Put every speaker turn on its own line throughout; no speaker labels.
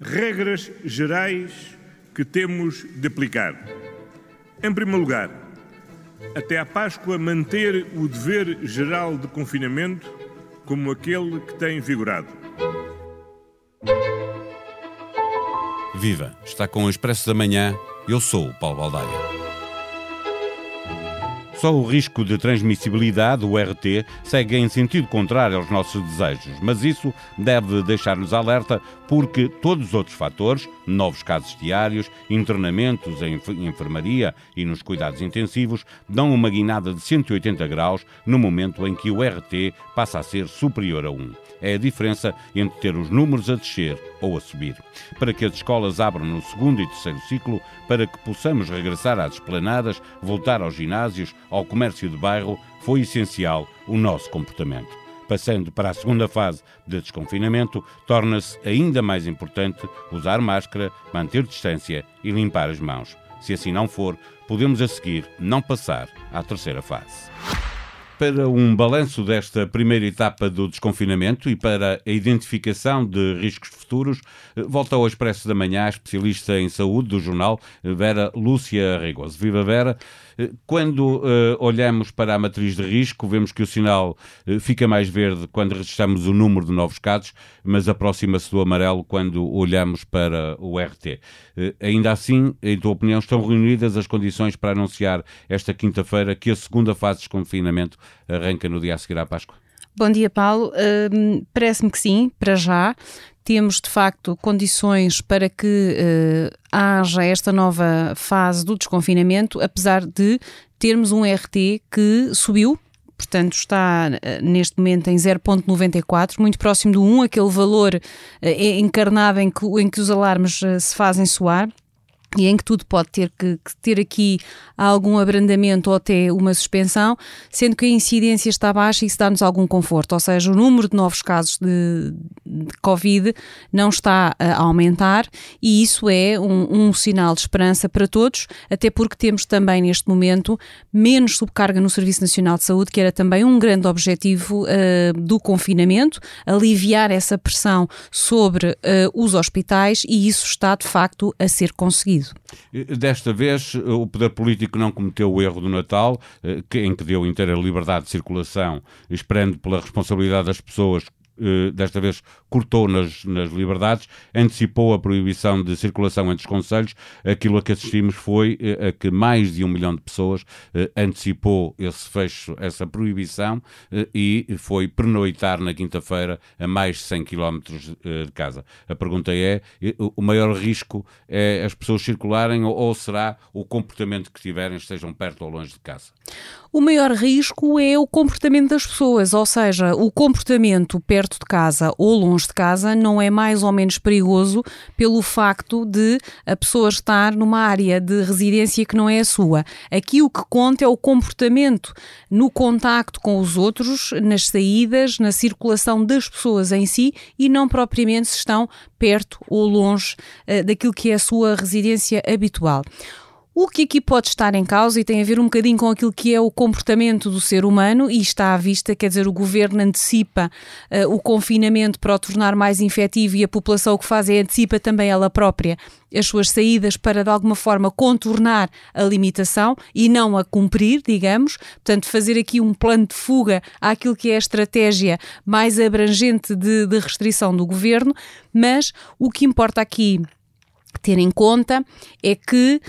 regras gerais que temos de aplicar. Em primeiro lugar, até à Páscoa, manter o dever geral de confinamento como aquele que tem vigorado.
Viva! Está com o Expresso da Manhã. Eu sou o Paulo Baldaia. Só o risco de transmissibilidade, o RT, segue em sentido contrário aos nossos desejos, mas isso deve deixar-nos alerta porque todos os outros fatores, novos casos diários, internamentos em enfermaria e nos cuidados intensivos, dão uma guinada de 180 graus no momento em que o RT passa a ser superior a 1 é a diferença entre ter os números a descer ou a subir. Para que as escolas abram no segundo e terceiro ciclo, para que possamos regressar às esplanadas, voltar aos ginásios, ao comércio de bairro, foi essencial o nosso comportamento. Passando para a segunda fase de desconfinamento, torna-se ainda mais importante usar máscara, manter distância e limpar as mãos. Se assim não for, podemos a seguir não passar à terceira fase para um balanço desta primeira etapa do desconfinamento e para a identificação de riscos futuros, volta ao Expresso da Manhã, especialista em saúde do jornal, Vera Lúcia Regoso. Viva Vera! Eh, quando uh, olhamos para a matriz de risco, vemos que o sinal uh, fica mais verde quando registramos o número de novos casos, mas aproxima-se do amarelo quando olhamos para o RT. Uh, ainda assim, em tua opinião, estão reunidas as condições para anunciar esta quinta-feira que a segunda fase de desconfinamento arranca no dia a seguir à Páscoa?
Bom dia, Paulo. Uh, Parece-me que sim, para já. Temos, de facto, condições para que uh, haja esta nova fase do desconfinamento, apesar de termos um RT que subiu, portanto está uh, neste momento em 0.94, muito próximo do 1, aquele valor uh, encarnado em que, em que os alarmes se fazem soar e em que tudo pode ter que, que, ter aqui algum abrandamento ou até uma suspensão, sendo que a incidência está baixa e isso dá-nos algum conforto, ou seja, o número de novos casos de, de Covid não está a aumentar e isso é um, um, sinal de esperança para todos, até porque temos também neste momento menos subcarga no Serviço Nacional de Saúde, que era também um grande objetivo uh, do confinamento, aliviar essa pressão sobre uh, os hospitais e isso está de facto a ser conseguido.
Desta vez, o poder político não cometeu o erro do Natal, eh, em que deu inteira liberdade de circulação, esperando pela responsabilidade das pessoas eh, desta vez cortou nas, nas liberdades, antecipou a proibição de circulação entre os conselhos. Aquilo a que assistimos foi eh, a que mais de um milhão de pessoas eh, antecipou esse fecho, essa proibição e foi pernoitar na quinta-feira a mais de 100 quilómetros de casa. A pergunta é: o maior risco é as pessoas circularem ou será o comportamento que tiverem, estejam perto ou longe de casa?
O maior risco é o comportamento das pessoas, ou seja, o comportamento perto de casa ou longe de casa não é mais ou menos perigoso pelo facto de a pessoa estar numa área de residência que não é a sua. Aqui o que conta é o comportamento no contacto com os outros, nas saídas, na circulação das pessoas em si e não propriamente se estão perto ou longe uh, daquilo que é a sua residência habitual. O que aqui pode estar em causa e tem a ver um bocadinho com aquilo que é o comportamento do ser humano e está à vista, quer dizer, o governo antecipa uh, o confinamento para o tornar mais infectivo e a população o que faz é antecipa também ela própria as suas saídas para de alguma forma contornar a limitação e não a cumprir, digamos, portanto fazer aqui um plano de fuga àquilo que é a estratégia mais abrangente de, de restrição do governo, mas o que importa aqui ter em conta é que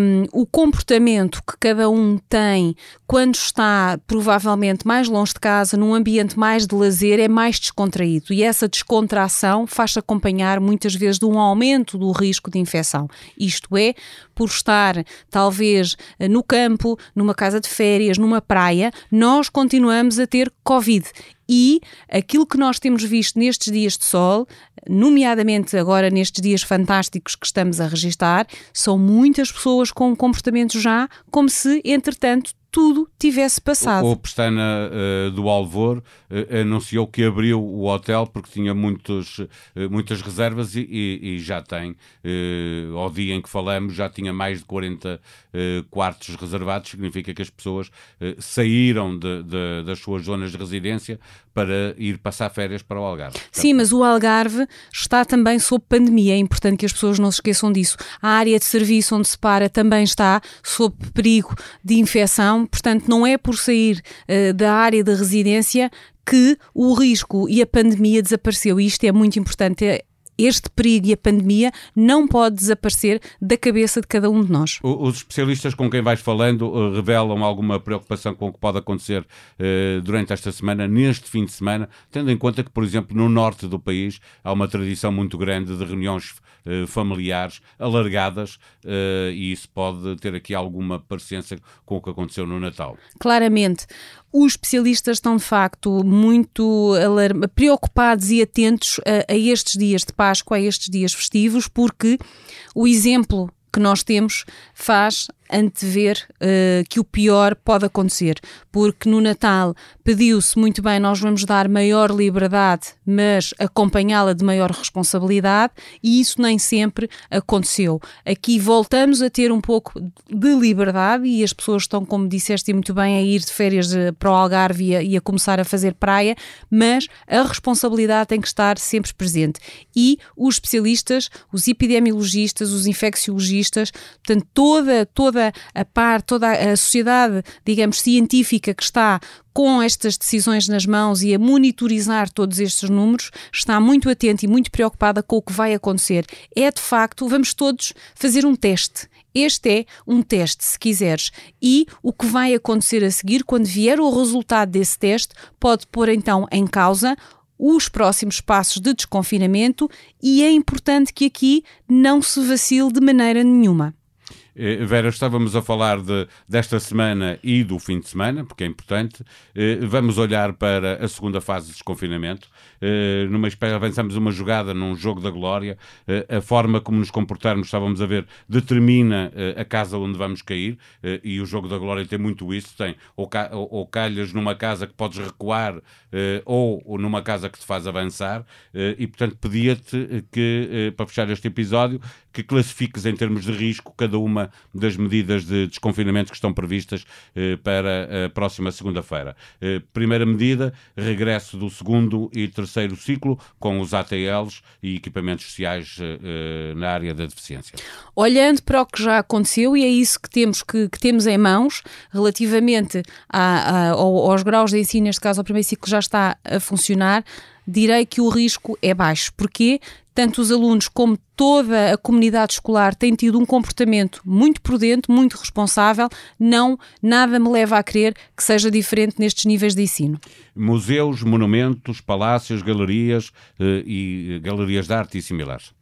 um, o comportamento que cada um tem quando está provavelmente mais longe de casa, num ambiente mais de lazer, é mais descontraído e essa descontração faz-se acompanhar muitas vezes de um aumento do risco de infecção. Isto é, por estar talvez no campo, numa casa de férias, numa praia, nós continuamos a ter Covid e aquilo que nós temos visto nestes dias de sol, nomeadamente agora nestes dias fantásticos que estamos a registar, são muitas pessoas com um comportamento já como se, entretanto, tudo tivesse passado.
O, o Pestana uh, do Alvor uh, anunciou que abriu o hotel porque tinha muitos, uh, muitas reservas e, e, e já tem, ao dia em que falamos, já tinha mais de 40 quartos reservados, significa que as pessoas saíram de, de, das suas zonas de residência para ir passar férias para o Algarve.
Sim, mas o Algarve está também sob pandemia, é importante que as pessoas não se esqueçam disso. A área de serviço onde se para também está sob perigo de infecção, portanto, não é por sair uh, da área de residência que o risco e a pandemia desapareceu. E isto é muito importante. Este perigo e a pandemia não pode desaparecer da cabeça de cada um de nós.
Os especialistas com quem vais falando uh, revelam alguma preocupação com o que pode acontecer uh, durante esta semana, neste fim de semana, tendo em conta que, por exemplo, no norte do país há uma tradição muito grande de reuniões uh, familiares alargadas e isso pode ter aqui alguma parecência com o que aconteceu no Natal.
Claramente. Os especialistas estão de facto muito preocupados e atentos a, a estes dias de Páscoa, a estes dias festivos, porque o exemplo que nós temos faz antever uh, que o pior pode acontecer, porque no Natal pediu-se muito bem, nós vamos dar maior liberdade, mas acompanhá-la de maior responsabilidade, e isso nem sempre aconteceu. Aqui voltamos a ter um pouco de liberdade e as pessoas estão, como disseste muito bem, a ir de férias eh, para o Algarve e a, e a começar a fazer praia, mas a responsabilidade tem que estar sempre presente. E os especialistas, os epidemiologistas, os infecciologistas, portanto, toda, toda a par, toda a sociedade, digamos, científica que está com estas decisões nas mãos e a monitorizar todos estes números, está muito atenta e muito preocupada com o que vai acontecer. É de facto, vamos todos fazer um teste. Este é um teste, se quiseres, e o que vai acontecer a seguir, quando vier o resultado desse teste, pode pôr então em causa os próximos passos de desconfinamento e é importante que aqui não se vacile de maneira nenhuma.
Eh, Vera, estávamos a falar de, desta semana e do fim de semana, porque é importante. Eh, vamos olhar para a segunda fase de desconfinamento. Eh, numa espécie, avançamos uma jogada num jogo da glória. A forma como nos comportarmos, estávamos a ver, determina a casa onde vamos cair. E o jogo da glória tem muito isso. Tem ou, ca, ou calhas numa casa que podes recuar ou, ou numa casa que te faz avançar. E, portanto, pedia-te que, para fechar este episódio, que classifiques em termos de risco cada uma das medidas de desconfinamento que estão previstas eh, para a próxima segunda-feira. Eh, primeira medida, regresso do segundo e terceiro ciclo com os ATLs e equipamentos sociais eh, na área da deficiência.
Olhando para o que já aconteceu, e é isso que temos, que, que temos em mãos, relativamente a, a, aos graus de ensino, neste caso ao primeiro ciclo já está a funcionar, direi que o risco é baixo. Porquê? Tanto os alunos como toda a comunidade escolar têm tido um comportamento muito prudente, muito responsável. Não, nada me leva a crer que seja diferente nestes níveis de ensino.
Museus, monumentos, palácios, galerias eh, e galerias de arte e similares.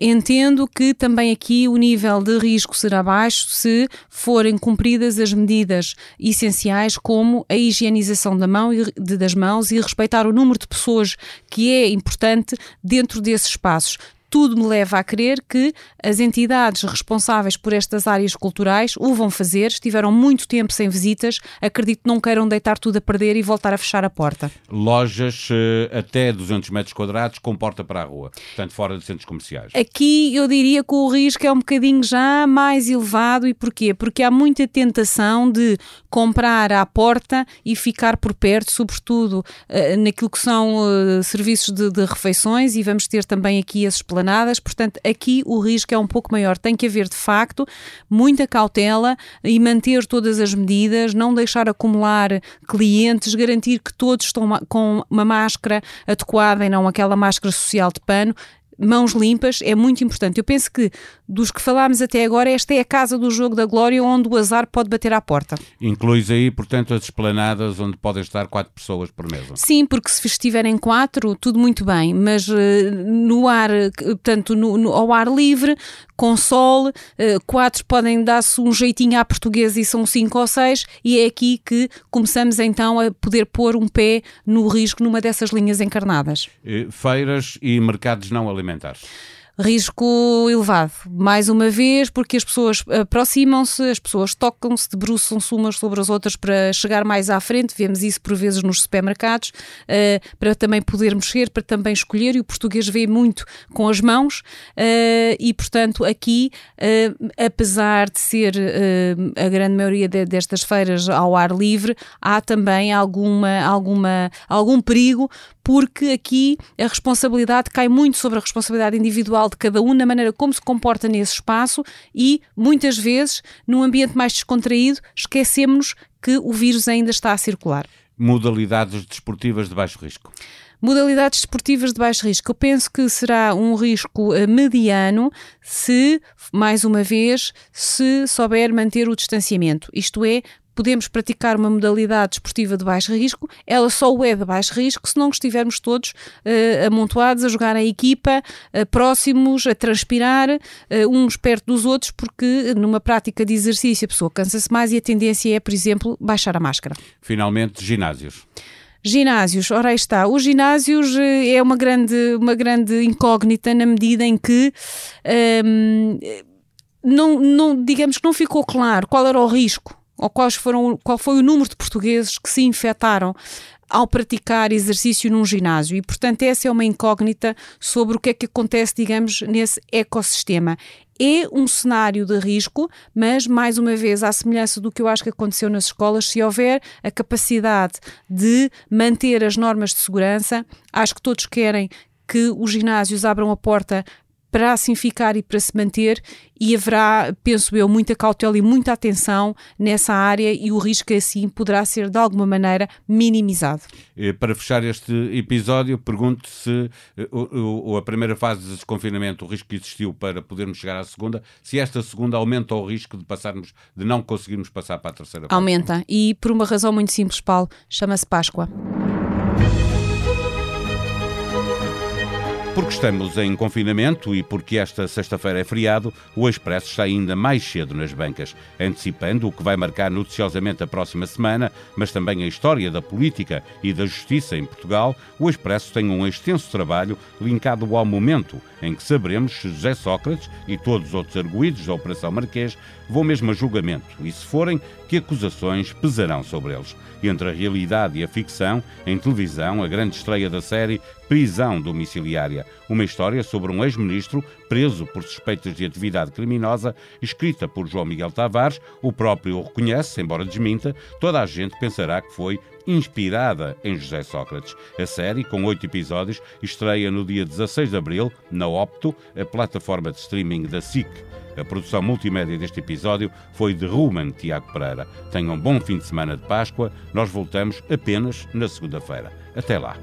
Entendo que também aqui o nível de risco será baixo se forem cumpridas as medidas essenciais, como a higienização da mão e, de, das mãos e respeitar o número de pessoas que é importante dentro desses espaços tudo me leva a crer que as entidades responsáveis por estas áreas culturais o vão fazer, estiveram muito tempo sem visitas, acredito que não queiram deitar tudo a perder e voltar a fechar a porta.
Lojas uh, até 200 metros quadrados com porta para a rua, portanto fora de centros comerciais.
Aqui eu diria que o risco é um bocadinho já mais elevado e porquê? Porque há muita tentação de comprar à porta e ficar por perto, sobretudo uh, naquilo que são uh, serviços de, de refeições e vamos ter também aqui esses portanto, aqui o risco é um pouco maior. Tem que haver, de facto, muita cautela e manter todas as medidas, não deixar acumular clientes, garantir que todos estão com uma máscara adequada e não aquela máscara social de pano mãos limpas é muito importante. Eu penso que dos que falámos até agora, esta é a casa do jogo da glória onde o azar pode bater à porta.
Incluís aí, portanto, as esplanadas onde podem estar quatro pessoas por mesa.
Sim, porque se estiverem quatro, tudo muito bem, mas uh, no ar, portanto, no, no, ao ar livre, com sol, uh, quatro podem dar-se um jeitinho à portuguesa e são cinco ou seis, e é aqui que começamos então a poder pôr um pé no risco numa dessas linhas encarnadas.
Feiras e mercados não alimentares
Risco elevado, mais uma vez, porque as pessoas aproximam-se, as pessoas tocam-se, debruçam-se umas sobre as outras para chegar mais à frente. Vemos isso por vezes nos supermercados, uh, para também poder mexer, para também escolher. E o português vê muito com as mãos, uh, e portanto, aqui, uh, apesar de ser a grande maioria de, destas feiras ao ar livre, há também alguma, alguma, algum perigo, porque aqui a responsabilidade cai muito sobre a responsabilidade individual de cada um na maneira como se comporta nesse espaço e, muitas vezes, num ambiente mais descontraído, esquecemos que o vírus ainda está a circular.
Modalidades desportivas de baixo risco.
Modalidades desportivas de baixo risco. Eu penso que será um risco eh, mediano se, mais uma vez, se souber manter o distanciamento. Isto é, podemos praticar uma modalidade desportiva de baixo risco, ela só o é de baixo risco se não estivermos todos uh, amontoados a jogar em equipa, uh, próximos, a transpirar, uh, uns perto dos outros, porque numa prática de exercício a pessoa cansa-se mais e a tendência é, por exemplo, baixar a máscara.
Finalmente, ginásios.
Ginásios, ora aí está. Os ginásios é uma grande, uma grande incógnita na medida em que ehm, não, não, digamos que não ficou claro qual era o risco ou quais foram, qual foi o número de portugueses que se infectaram ao praticar exercício num ginásio. E, portanto, essa é uma incógnita sobre o que é que acontece, digamos, nesse ecossistema. É um cenário de risco, mas, mais uma vez, à semelhança do que eu acho que aconteceu nas escolas, se houver a capacidade de manter as normas de segurança, acho que todos querem que os ginásios abram a porta para assim ficar e para se manter, e haverá, penso eu, muita cautela e muita atenção nessa área e o risco assim poderá ser de alguma maneira minimizado.
Para fechar este episódio, pergunto se eh, a primeira fase de desconfinamento, o risco que existiu para podermos chegar à segunda, se esta segunda aumenta o risco de passarmos, de não conseguirmos passar para a terceira fase.
Aumenta, e por uma razão muito simples, Paulo, chama-se Páscoa.
Porque estamos em confinamento e porque esta sexta-feira é feriado, o Expresso está ainda mais cedo nas bancas, antecipando o que vai marcar noticiosamente a próxima semana, mas também a história da política e da justiça em Portugal. O Expresso tem um extenso trabalho linkado ao momento em que saberemos se José Sócrates e todos os outros arguídos da Operação Marquês vão mesmo a julgamento e, se forem, que acusações pesarão sobre eles. Entre a realidade e a ficção, em televisão, a grande estreia da série Prisão Domiciliária, uma história sobre um ex-ministro preso por suspeitas de atividade criminosa, escrita por João Miguel Tavares, o próprio o reconhece, embora desminta, toda a gente pensará que foi inspirada em José Sócrates. A série, com oito episódios, estreia no dia 16 de abril na Opto, a plataforma de streaming da SIC. A produção multimédia deste episódio foi de Ruman Tiago Pereira. Tenham um bom fim de semana de Páscoa. Nós voltamos apenas na segunda-feira. Até lá.